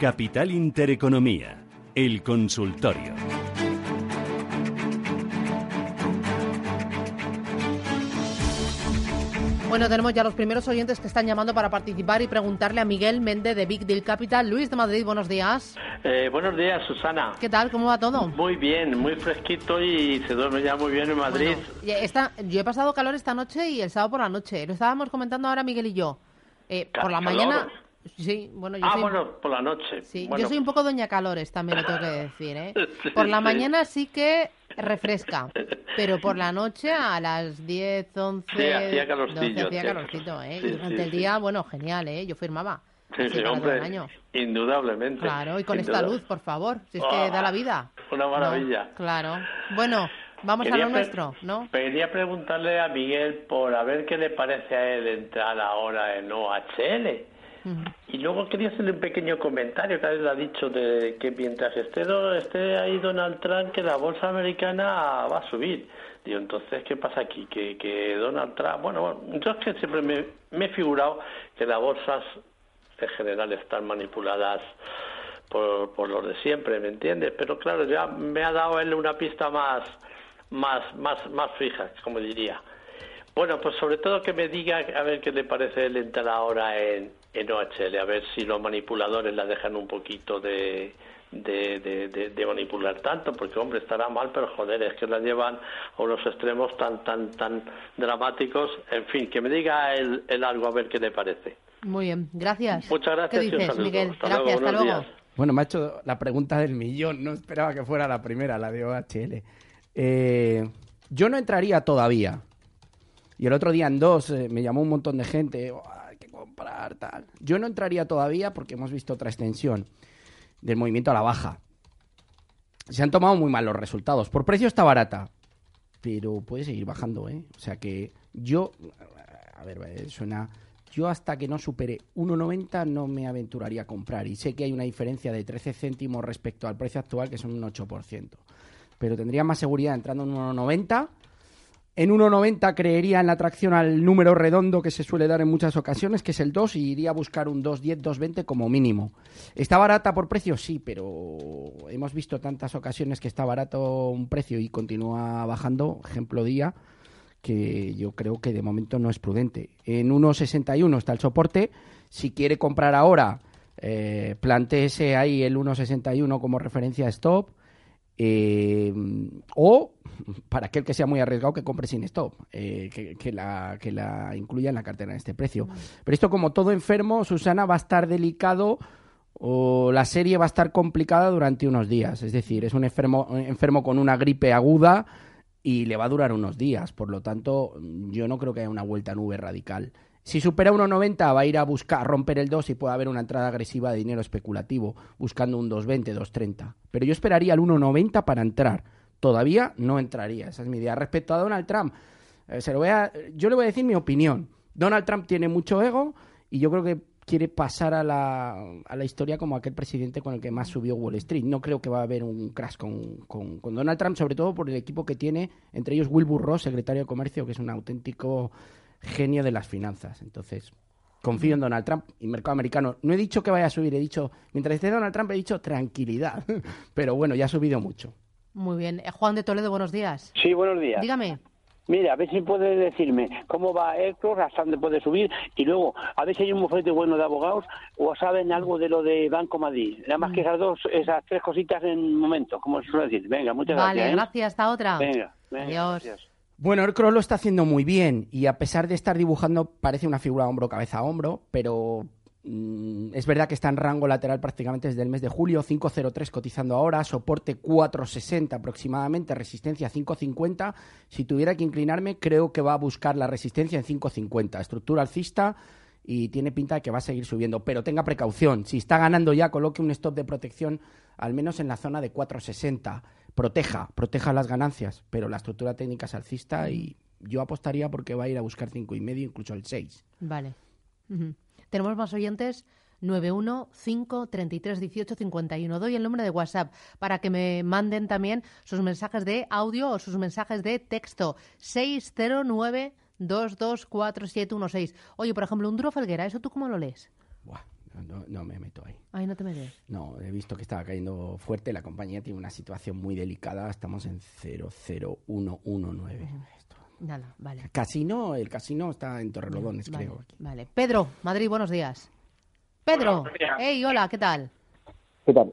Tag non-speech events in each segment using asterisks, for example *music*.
Capital Intereconomía, el consultorio. Bueno, tenemos ya los primeros oyentes que están llamando para participar y preguntarle a Miguel Méndez de Big Deal Capital. Luis de Madrid, buenos días. Eh, buenos días, Susana. ¿Qué tal? ¿Cómo va todo? Muy bien, muy fresquito y se duerme ya muy bien en Madrid. yo he pasado calor esta noche y el sábado por la noche. Lo estábamos comentando ahora Miguel y yo. Eh, por la mañana... Sí, bueno, yo ah, bueno, por la noche. Sí, yo soy un poco doña calores, también lo tengo que decir, ¿eh? *laughs* por la mañana sí que refresca, pero por la noche a las 10, 11... Sí, hacía calorcillo. hacía calorcito, ¿eh? y durante el día, bueno, genial, ¿eh? Yo firmaba. Sí, sí, hombre, indudablemente. Claro, y con esta luz, por favor, si es que da la vida. Una maravilla. claro. Bueno, vamos a lo nuestro, ¿no? Quería preguntarle a Miguel por a ver qué le parece a él entrar ahora en OHL y luego quería hacerle un pequeño comentario que él ha dicho de que mientras esté, esté ahí Donald Trump, que la bolsa americana va a subir. Digo, entonces, ¿qué pasa aquí? Que, que Donald Trump... Bueno, yo es que siempre me, he figurado que las bolsas en general están manipuladas por, por los de siempre, ¿me entiendes? Pero claro, ya me ha dado él una pista más, más, más, más fija, como diría. Bueno, pues sobre todo que me diga a ver qué le parece el entrar ahora en, en OHL, a ver si los manipuladores la dejan un poquito de, de, manipular tanto, porque hombre, estará mal, pero joder, es que la llevan a unos extremos tan, tan, tan dramáticos. En fin, que me diga el, algo a ver qué le parece. Muy bien, gracias. Muchas gracias. ¿Qué dices, Miguel? gracias, hasta luego. Bueno, me ha hecho la pregunta del millón, no esperaba que fuera la primera, la de OHL. Eh, yo no entraría todavía. Y el otro día en dos eh, me llamó un montón de gente, Yo no entraría todavía porque hemos visto otra extensión del movimiento a la baja. Se han tomado muy mal los resultados. Por precio está barata, pero puede seguir bajando, ¿eh? O sea que yo, a ver, eh, suena... Yo hasta que no supere 1,90 no me aventuraría a comprar. Y sé que hay una diferencia de 13 céntimos respecto al precio actual, que son un 8%. Pero tendría más seguridad entrando en 1,90 en 1,90 creería en la atracción al número redondo que se suele dar en muchas ocasiones, que es el 2, y iría a buscar un 2,10, 2,20 como mínimo. ¿Está barata por precio? Sí, pero hemos visto tantas ocasiones que está barato un precio y continúa bajando, ejemplo día, que yo creo que de momento no es prudente. En 1,61 está el soporte. Si quiere comprar ahora, eh, planteese ahí el 1,61 como referencia stop eh, o para aquel que sea muy arriesgado que compre sin stop, eh, que, la, que la incluya en la cartera en este precio. Pero esto como todo enfermo, Susana, va a estar delicado o la serie va a estar complicada durante unos días. Es decir, es un enfermo, enfermo con una gripe aguda y le va a durar unos días. Por lo tanto, yo no creo que haya una vuelta nube radical. Si supera 1,90 va a ir a buscar romper el 2 y puede haber una entrada agresiva de dinero especulativo buscando un 2,20, 2,30. Pero yo esperaría el 1,90 para entrar. Todavía no entraría. Esa es mi idea. Respecto a Donald Trump, eh, se lo voy a, yo le voy a decir mi opinión. Donald Trump tiene mucho ego y yo creo que quiere pasar a la, a la historia como aquel presidente con el que más subió Wall Street. No creo que va a haber un crash con, con, con Donald Trump, sobre todo por el equipo que tiene, entre ellos Wilbur Ross, secretario de Comercio, que es un auténtico genio de las finanzas. Entonces, confío en Donald Trump y mercado americano. No he dicho que vaya a subir, he dicho, mientras esté Donald Trump, he dicho tranquilidad. *laughs* Pero bueno, ya ha subido mucho. Muy bien. Eh, Juan de Toledo, buenos días. Sí, buenos días. Dígame. Mira, a ver si puede decirme cómo va Héctor, hasta dónde puede subir, y luego, a ver si hay un bufete bueno de abogados o saben algo de lo de Banco Madrid. Nada más que mm. esas dos, esas tres cositas en momento, como se suele decir. Venga, muchas gracias. Vale, ¿eh? gracias. Hasta otra. Venga, Adiós. Bueno, el lo está haciendo muy bien y a pesar de estar dibujando parece una figura hombro cabeza a hombro, pero mm, es verdad que está en rango lateral prácticamente desde el mes de julio, 5.03 cotizando ahora, soporte 4.60 aproximadamente, resistencia 5.50. Si tuviera que inclinarme, creo que va a buscar la resistencia en 5.50. Estructura alcista y tiene pinta de que va a seguir subiendo, pero tenga precaución. Si está ganando ya, coloque un stop de protección al menos en la zona de 4.60 proteja, proteja las ganancias, pero la estructura técnica es alcista y yo apostaría porque va a ir a buscar cinco y medio, incluso el 6. Vale. Tenemos más oyentes. 915331851. Doy el número de WhatsApp para que me manden también sus mensajes de audio o sus mensajes de texto. 609 224716. Oye, por ejemplo, un duro Felguera, ¿eso tú cómo lo lees? No, no me meto ahí. Ay, no te metes. No, he visto que estaba cayendo fuerte. La compañía tiene una situación muy delicada. Estamos en 00119. Esto. Nada, vale. Casino, el casino está en Torrelodones, Vale, creo. aquí. Vale. Pedro, Madrid, buenos días. Pedro. días. Hey, hola, ¿qué tal? ¿Qué tal?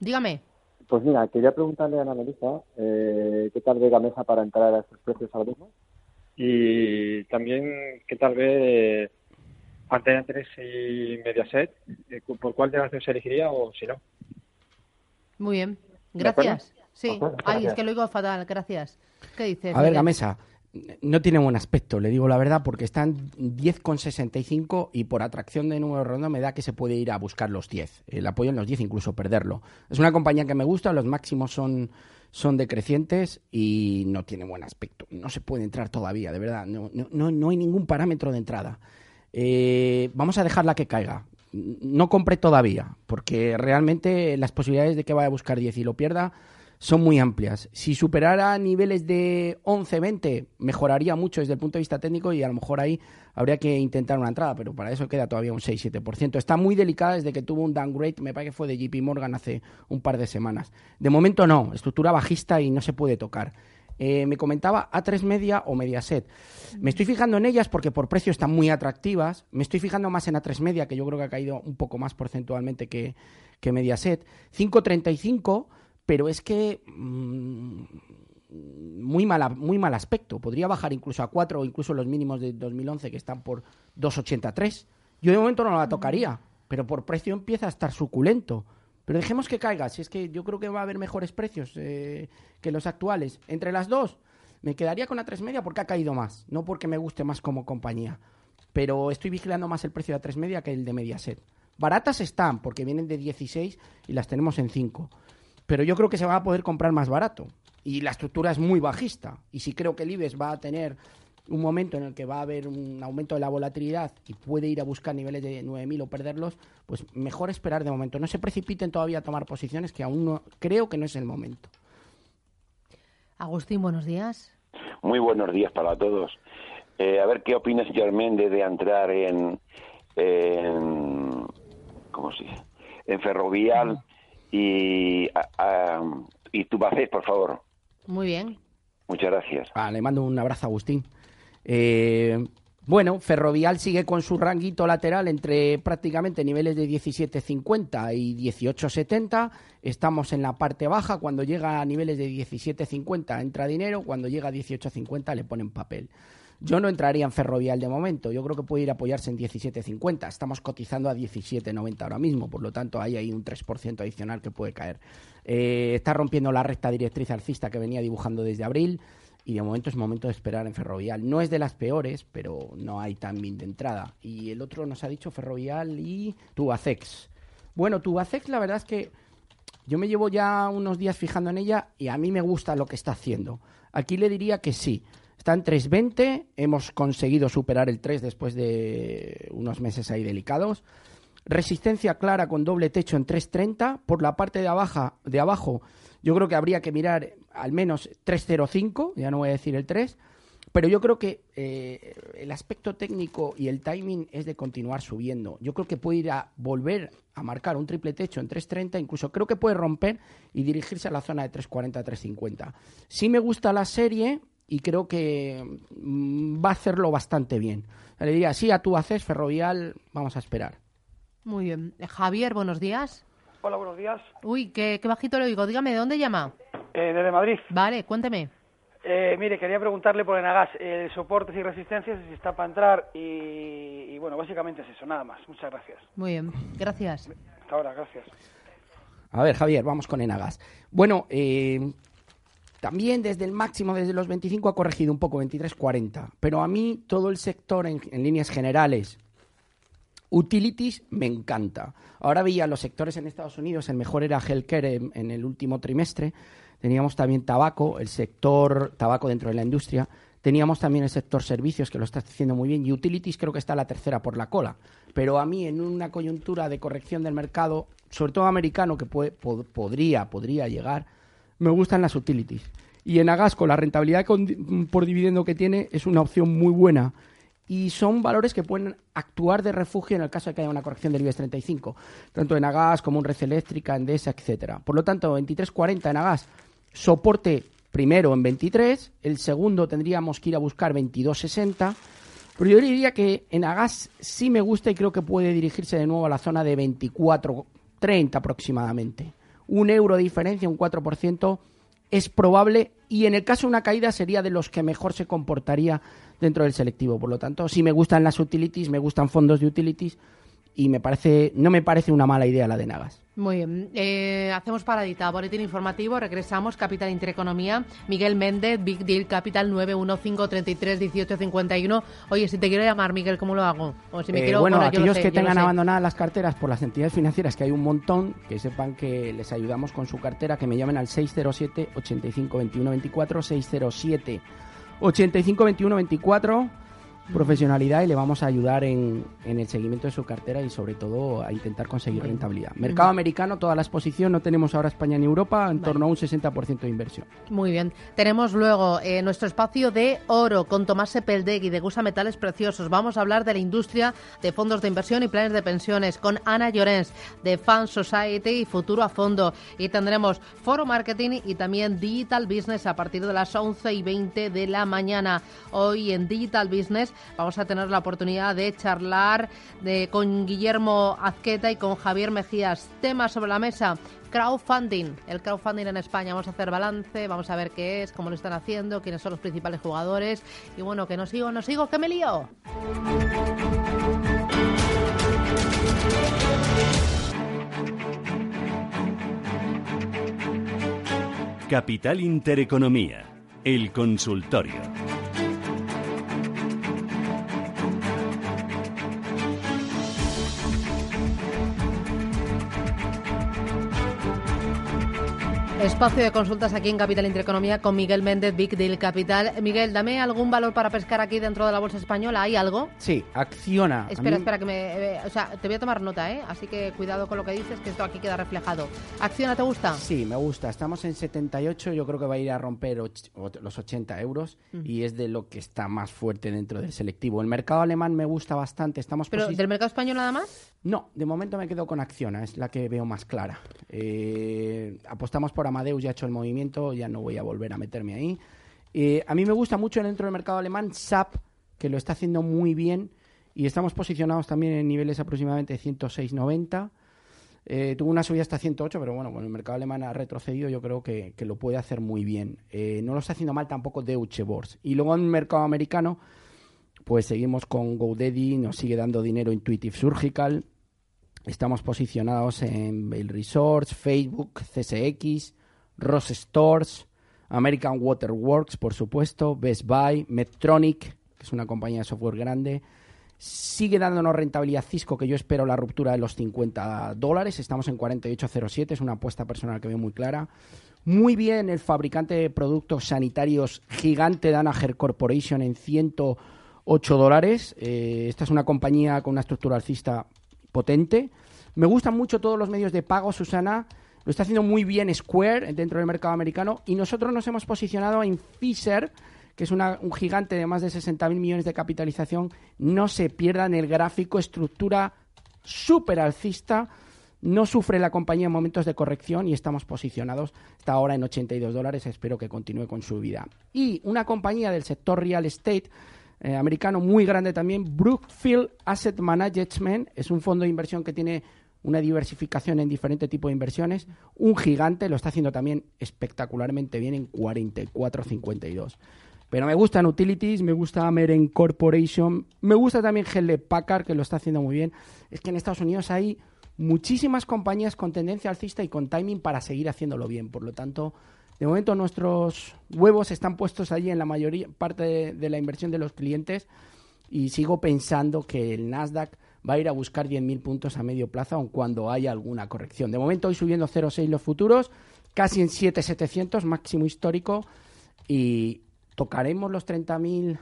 Dígame. Pues mira, quería preguntarle a Ana Melissa eh, qué tal ve Gamesa para entrar a estos precios ahora mismo y también qué tal ve eh, Antena 3 y Mediaset, eh, por cuál de las dos se elegiría o si no. Muy bien. Gracias. Sí. De acuerdo, Ay, es que lo oigo fatal. Gracias. ¿Qué dices? A ver, Miguel? Gamesa, no tiene buen aspecto, le digo la verdad, porque están 10,65 y por atracción de número redondo me da que se puede ir a buscar los 10. El apoyo en los 10, incluso perderlo. Es una compañía que me gusta, los máximos son, son decrecientes y no tiene buen aspecto. No se puede entrar todavía, de verdad. No, no, no, no hay ningún parámetro de entrada. Eh, vamos a dejarla que caiga. No compre todavía, porque realmente las posibilidades de que vaya a buscar 10 y lo pierda son muy amplias. Si superara niveles de 11-20, mejoraría mucho desde el punto de vista técnico y a lo mejor ahí habría que intentar una entrada, pero para eso queda todavía un 6-7%. Está muy delicada desde que tuvo un downgrade, me parece que fue de JP Morgan hace un par de semanas. De momento no, estructura bajista y no se puede tocar. Eh, me comentaba A3 Media o Mediaset. Me estoy fijando en ellas porque por precio están muy atractivas. Me estoy fijando más en A3 Media, que yo creo que ha caído un poco más porcentualmente que, que Mediaset. 5.35, pero es que mm, muy, mala, muy mal aspecto. Podría bajar incluso a 4 o incluso los mínimos de 2011 que están por 2.83. Yo de momento no la tocaría, pero por precio empieza a estar suculento. Pero dejemos que caiga, si es que yo creo que va a haber mejores precios eh, que los actuales. Entre las dos, me quedaría con la 3 media porque ha caído más, no porque me guste más como compañía. Pero estoy vigilando más el precio de la 3 media que el de Mediaset. Baratas están, porque vienen de 16 y las tenemos en 5. Pero yo creo que se va a poder comprar más barato. Y la estructura es muy bajista. Y si creo que el IBEX va a tener un momento en el que va a haber un aumento de la volatilidad y puede ir a buscar niveles de 9.000 o perderlos, pues mejor esperar de momento. No se precipiten todavía a tomar posiciones que aún no creo que no es el momento. Agustín, buenos días. Muy buenos días para todos. Eh, a ver qué opinas, Germán, de, de entrar en, en ¿cómo se dice? En Ferrovial y, a- a- y Tubacés, por favor. Muy bien. Muchas gracias. Ah, le mando un abrazo a Agustín. Eh, bueno, Ferrovial sigue con su ranguito lateral entre prácticamente niveles de 17.50 y 18.70. Estamos en la parte baja. Cuando llega a niveles de 17.50 entra dinero. Cuando llega a 18.50 le ponen papel. Yo no entraría en Ferrovial de momento. Yo creo que puede ir a apoyarse en 17.50. Estamos cotizando a 17.90 ahora mismo. Por lo tanto, ahí hay un 3% adicional que puede caer. Eh, está rompiendo la recta directriz alcista que venía dibujando desde abril y de momento es momento de esperar en Ferrovial. No es de las peores, pero no hay timing de entrada. Y el otro nos ha dicho Ferrovial y Tubacex. Bueno, Tubacex la verdad es que yo me llevo ya unos días fijando en ella y a mí me gusta lo que está haciendo. Aquí le diría que sí. Está en 3.20, hemos conseguido superar el 3 después de unos meses ahí delicados. Resistencia clara con doble techo en 3.30. Por la parte de, abajo, de abajo, yo creo que habría que mirar al menos 3.05, ya no voy a decir el 3. Pero yo creo que eh, el aspecto técnico y el timing es de continuar subiendo. Yo creo que puede ir a volver a marcar un triple techo en 3.30, incluso creo que puede romper y dirigirse a la zona de 3.40, 3.50. Sí me gusta la serie y creo que mm, va a hacerlo bastante bien. Le diría, sí, a tú haces, Ferrovial, vamos a esperar. Muy bien. Javier, buenos días. Hola, buenos días. Uy, qué, qué bajito le oigo. Dígame, ¿de dónde llama? Eh, desde Madrid. Vale, cuénteme. Eh, mire, quería preguntarle por Enagas, eh, soportes y resistencias, si está para entrar y, y, bueno, básicamente es eso, nada más. Muchas gracias. Muy bien, gracias. Hasta ahora, gracias. A ver, Javier, vamos con Enagas. Bueno, eh, también desde el máximo, desde los 25 ha corregido un poco, 23.40. Pero a mí todo el sector en, en líneas generales, utilities, me encanta. Ahora veía los sectores en Estados Unidos, el mejor era healthcare en, el último trimestre. Teníamos también tabaco, el sector tabaco dentro de la industria. Teníamos también el sector servicios, que lo está haciendo muy bien. Y utilities creo que está la tercera por la cola. Pero a mí, en una coyuntura de corrección del mercado, sobre todo americano, que puede, pod- podría, podría llegar, me gustan las utilities. Y en Agasco, la rentabilidad con- por dividendo que tiene es una opción muy buena. Y son valores que pueden actuar de refugio en el caso de que haya una corrección del IBEX 35, tanto en Agas como en Red Eléctrica, Endesa, etcétera. Por lo tanto, 23.40 en Agas, soporte primero en 23, el segundo tendríamos que ir a buscar 22.60, pero yo diría que en Agas sí me gusta y creo que puede dirigirse de nuevo a la zona de 24.30 aproximadamente. Un euro de diferencia, un 4%, es probable y en el caso de una caída sería de los que mejor se comportaría dentro del selectivo. Por lo tanto, si me gustan las utilities, me gustan fondos de utilities y me parece, no me parece una mala idea la de Nagas. Muy bien. Eh, hacemos paradita, boletín informativo, regresamos, Capital Intereconomía, Miguel Méndez, Big Deal Capital 915331851. Oye, si te quiero llamar, Miguel, ¿cómo lo hago? O si me eh, quiero, bueno, aquellos que tengan abandonadas las carteras por las entidades financieras, que hay un montón, que sepan que les ayudamos con su cartera, que me llamen al 607 85 21 24, 607 85 21 24 profesionalidad y le vamos a ayudar en, en, el seguimiento de su cartera y sobre todo a intentar conseguir rentabilidad. Mercado americano, toda la exposición, no tenemos ahora España ni Europa, en torno a un 60% de inversión. Muy bien. Tenemos luego eh, nuestro espacio de oro con Tomás Sepeldegui de Gusa Metales Preciosos. Vamos a hablar de la industria de fondos de inversión y planes de pensiones con Ana Llorens de Fan Society y Futuro a Fondo. Y tendremos Foro Marketing y también Digital Business a partir de las 11 y 20 de la mañana. Hoy en Digital Business vamos a tener la oportunidad de charlar de, con Guillermo Azqueta y con Javier Mejías. Temas sobre la mesa, crowdfunding. El crowdfunding en España. Vamos a hacer balance, vamos a ver qué es, cómo lo están haciendo, quiénes son los principales jugadores. Y bueno, que no sigo, no sigo, que me lío. Capital Intereconomía, el consultorio. Espacio de consultas aquí en Capital Intereconomía con Miguel Méndez, Big Deal Capital. Miguel, dame algún valor para pescar aquí dentro de la bolsa española. ¿Hay algo? Sí, acciona. Espera, espera, que me. Eh, o sea, te voy a tomar nota, ¿eh? Así que cuidado con lo que dices, que esto aquí queda reflejado. ¿Acciona te gusta? Sí, me gusta. Estamos en 78, yo creo que va a ir a romper los 80 euros y es de lo que está más fuerte dentro del selectivo. El mercado alemán me gusta bastante. Estamos ¿Pero del mercado español nada más? No, de momento me quedo con Acciona, es la que veo más clara. Eh, apostamos por Amadeus ya ha hecho el movimiento, ya no voy a volver a meterme ahí. Eh, a mí me gusta mucho dentro del mercado alemán SAP, que lo está haciendo muy bien y estamos posicionados también en niveles aproximadamente 106.90. Eh, tuvo una subida hasta 108, pero bueno, con el mercado alemán ha retrocedido, yo creo que, lo puede hacer muy bien. Eh, no lo está haciendo mal tampoco Deutsche Börse. Y luego en el mercado americano, pues seguimos con GoDaddy, nos sigue dando dinero Intuitive Surgical. Estamos posicionados en Bale Resorts, Facebook, CSX, Ross Stores, American Waterworks, por supuesto, Best Buy, Medtronic, que es una compañía de software grande. Sigue dándonos rentabilidad Cisco, que yo espero la ruptura de los 50 dólares. Estamos en 48,07, es una apuesta personal que veo muy clara. Muy bien el fabricante de productos sanitarios gigante Danaher Corporation en 108 dólares. Eh, esta es una compañía con una estructura alcista potente. Me gustan mucho todos los medios de pago, Susana. Lo está haciendo muy bien Square dentro del mercado americano y nosotros nos hemos posicionado en Fisher, que es un gigante de más de 60.000 millones de capitalización. No se pierdan el gráfico, estructura súper alcista. No sufre la compañía en momentos de corrección y estamos posicionados hasta ahora en 82 dólares. Espero que continúe con su vida. Y una compañía del sector real estate eh, americano muy grande también, Brookfield Asset Management, es un fondo de inversión que tiene una diversificación en diferentes tipos de inversiones. Un gigante lo está haciendo también espectacularmente bien en 44.52. Pero me gustan utilities, me gusta Ameren Corporation, me gusta también Hewlett Packard, que lo está haciendo muy bien. Es que en Estados Unidos hay muchísimas compañías con tendencia alcista y con timing para seguir haciéndolo bien. Por lo tanto, de momento nuestros huevos están puestos allí en la mayoría parte de, de la inversión de los clientes y sigo pensando que el Nasdaq va a ir a buscar 10.000 puntos a medio plazo, aun cuando haya alguna corrección. De momento hoy subiendo 0,6 los futuros, casi en 7.700, máximo histórico, y tocaremos los 30.000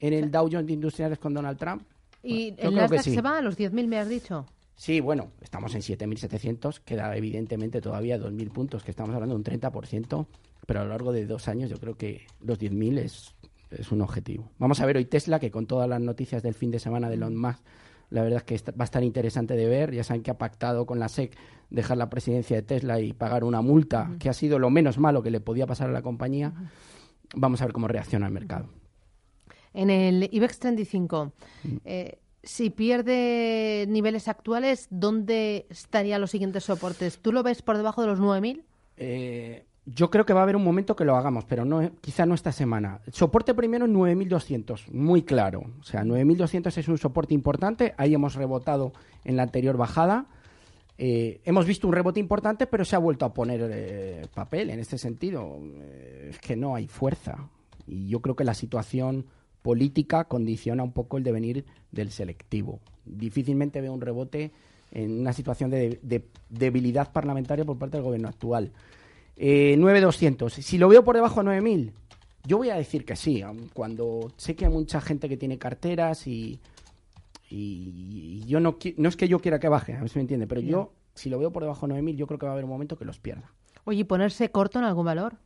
en el Dow Jones de Industriales con Donald Trump. ¿Y el Nasdaq se va a los 10.000, me has dicho? Sí, bueno, estamos en 7.700, queda evidentemente todavía 2.000 puntos, que estamos hablando de un 30%, pero a lo largo de dos años yo creo que los 10.000 es es un objetivo. Vamos a ver hoy Tesla, que con todas las noticias del fin de semana de Elon Musk, la verdad es que va a estar interesante de ver. Ya saben que ha pactado con la SEC dejar la presidencia de Tesla y pagar una multa, que ha sido lo menos malo que le podía pasar a la compañía. Vamos a ver cómo reacciona el mercado. En el IBEX 35, eh, si pierde niveles actuales, ¿dónde estarían los siguientes soportes? ¿Tú lo ves por debajo de los 9.000? Eh, yo creo que va a haber un momento que lo hagamos, pero no, quizá no esta semana. Soporte primero en 9.200, muy claro. O sea, 9.200 es un soporte importante. Ahí hemos rebotado en la anterior bajada. Eh, hemos visto un rebote importante, pero se ha vuelto a poner eh, papel en este sentido. Eh, es que no hay fuerza. Y yo creo que la situación política condiciona un poco el devenir del selectivo. Difícilmente veo un rebote en una situación de debilidad parlamentaria por parte del gobierno actual. 9.200. Eh, si lo veo por debajo de 9.000, yo voy a decir que sí, cuando sé que hay mucha gente que tiene carteras y, y yo no, no es que yo quiera que baje, a ver si me entiende, pero yo, si lo veo por debajo de 9.000, yo creo que va a haber un momento que los pierda. Oye, ¿y ponerse corto en algún valor?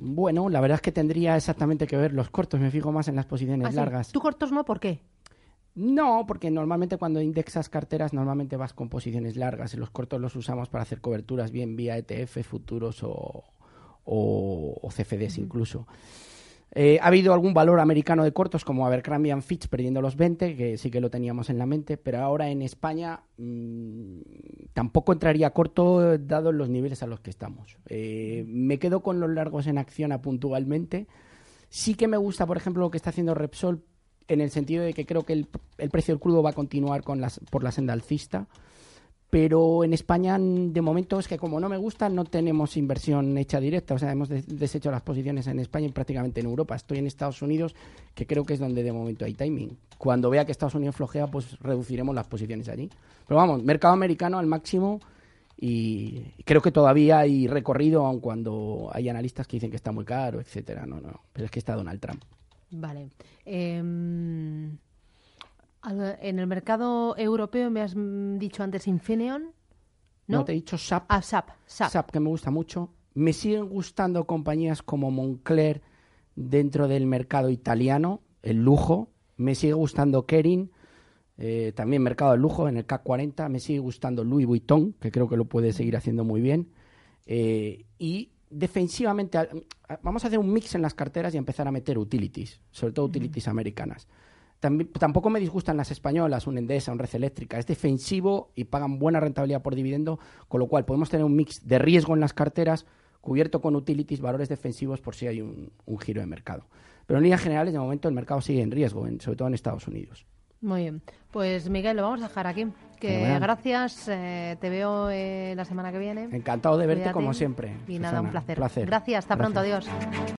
Bueno, la verdad es que tendría exactamente que ver los cortos, me fijo más en las posiciones ¿Ah, largas. ¿Tú cortos no? ¿Por qué? No, porque normalmente cuando indexas carteras, normalmente vas con posiciones largas. Los cortos los usamos para hacer coberturas bien vía ETF, futuros o, o, CFDs incluso. Eh, ha habido algún valor americano de cortos como Abercrombie Fitch perdiendo los 20, que sí que lo teníamos en la mente, pero ahora en España mm, tampoco entraría corto dado los niveles a los que estamos. Eh, me quedo con los largos en acción puntualmente. Sí que me gusta, por ejemplo, lo que está haciendo Repsol en el sentido de que creo que el, precio del crudo va a continuar con las, por la senda alcista. Pero en España, de momento, es que como no me gusta, no tenemos inversión hecha directa. O sea, hemos deshecho las posiciones en España y prácticamente en Europa. Estoy en Estados Unidos, que creo que es donde de momento hay timing. Cuando vea que Estados Unidos flojea, pues reduciremos las posiciones allí. Pero vamos, mercado americano al máximo y creo que todavía hay recorrido, aun cuando hay analistas que dicen que está muy caro, etcétera. No, no, pero es que está Donald Trump. Vale. Em, en el mercado europeo me has dicho antes Infineon. No, te he dicho SAP. Ah, SAP, SAP. que me gusta mucho. Me siguen gustando compañías como Moncler dentro del mercado italiano, el lujo. Me sigue gustando Kering, eh, también mercado de lujo en el CAC 40. Me sigue gustando Louis Vuitton, que creo que lo puede seguir haciendo muy bien. Eh, y defensivamente, vamos a hacer un mix en las carteras y empezar a meter utilities, sobre todo utilities americanas. Tampoco me disgustan las españolas, un Endesa, un Red Eléctrica. Es defensivo y pagan buena rentabilidad por dividendo, con lo cual podemos tener un mix de riesgo en las carteras cubierto con utilities, valores defensivos por si hay un, giro de mercado. Pero en líneas generales, de momento, el mercado sigue en riesgo, sobre todo en Estados Unidos. Muy bien. Pues Miguel, lo vamos a dejar aquí. Que gracias, eh, te veo eh, la semana que viene. Encantado de verte como siempre. Y nada, un placer. Gracias, hasta pronto, adiós.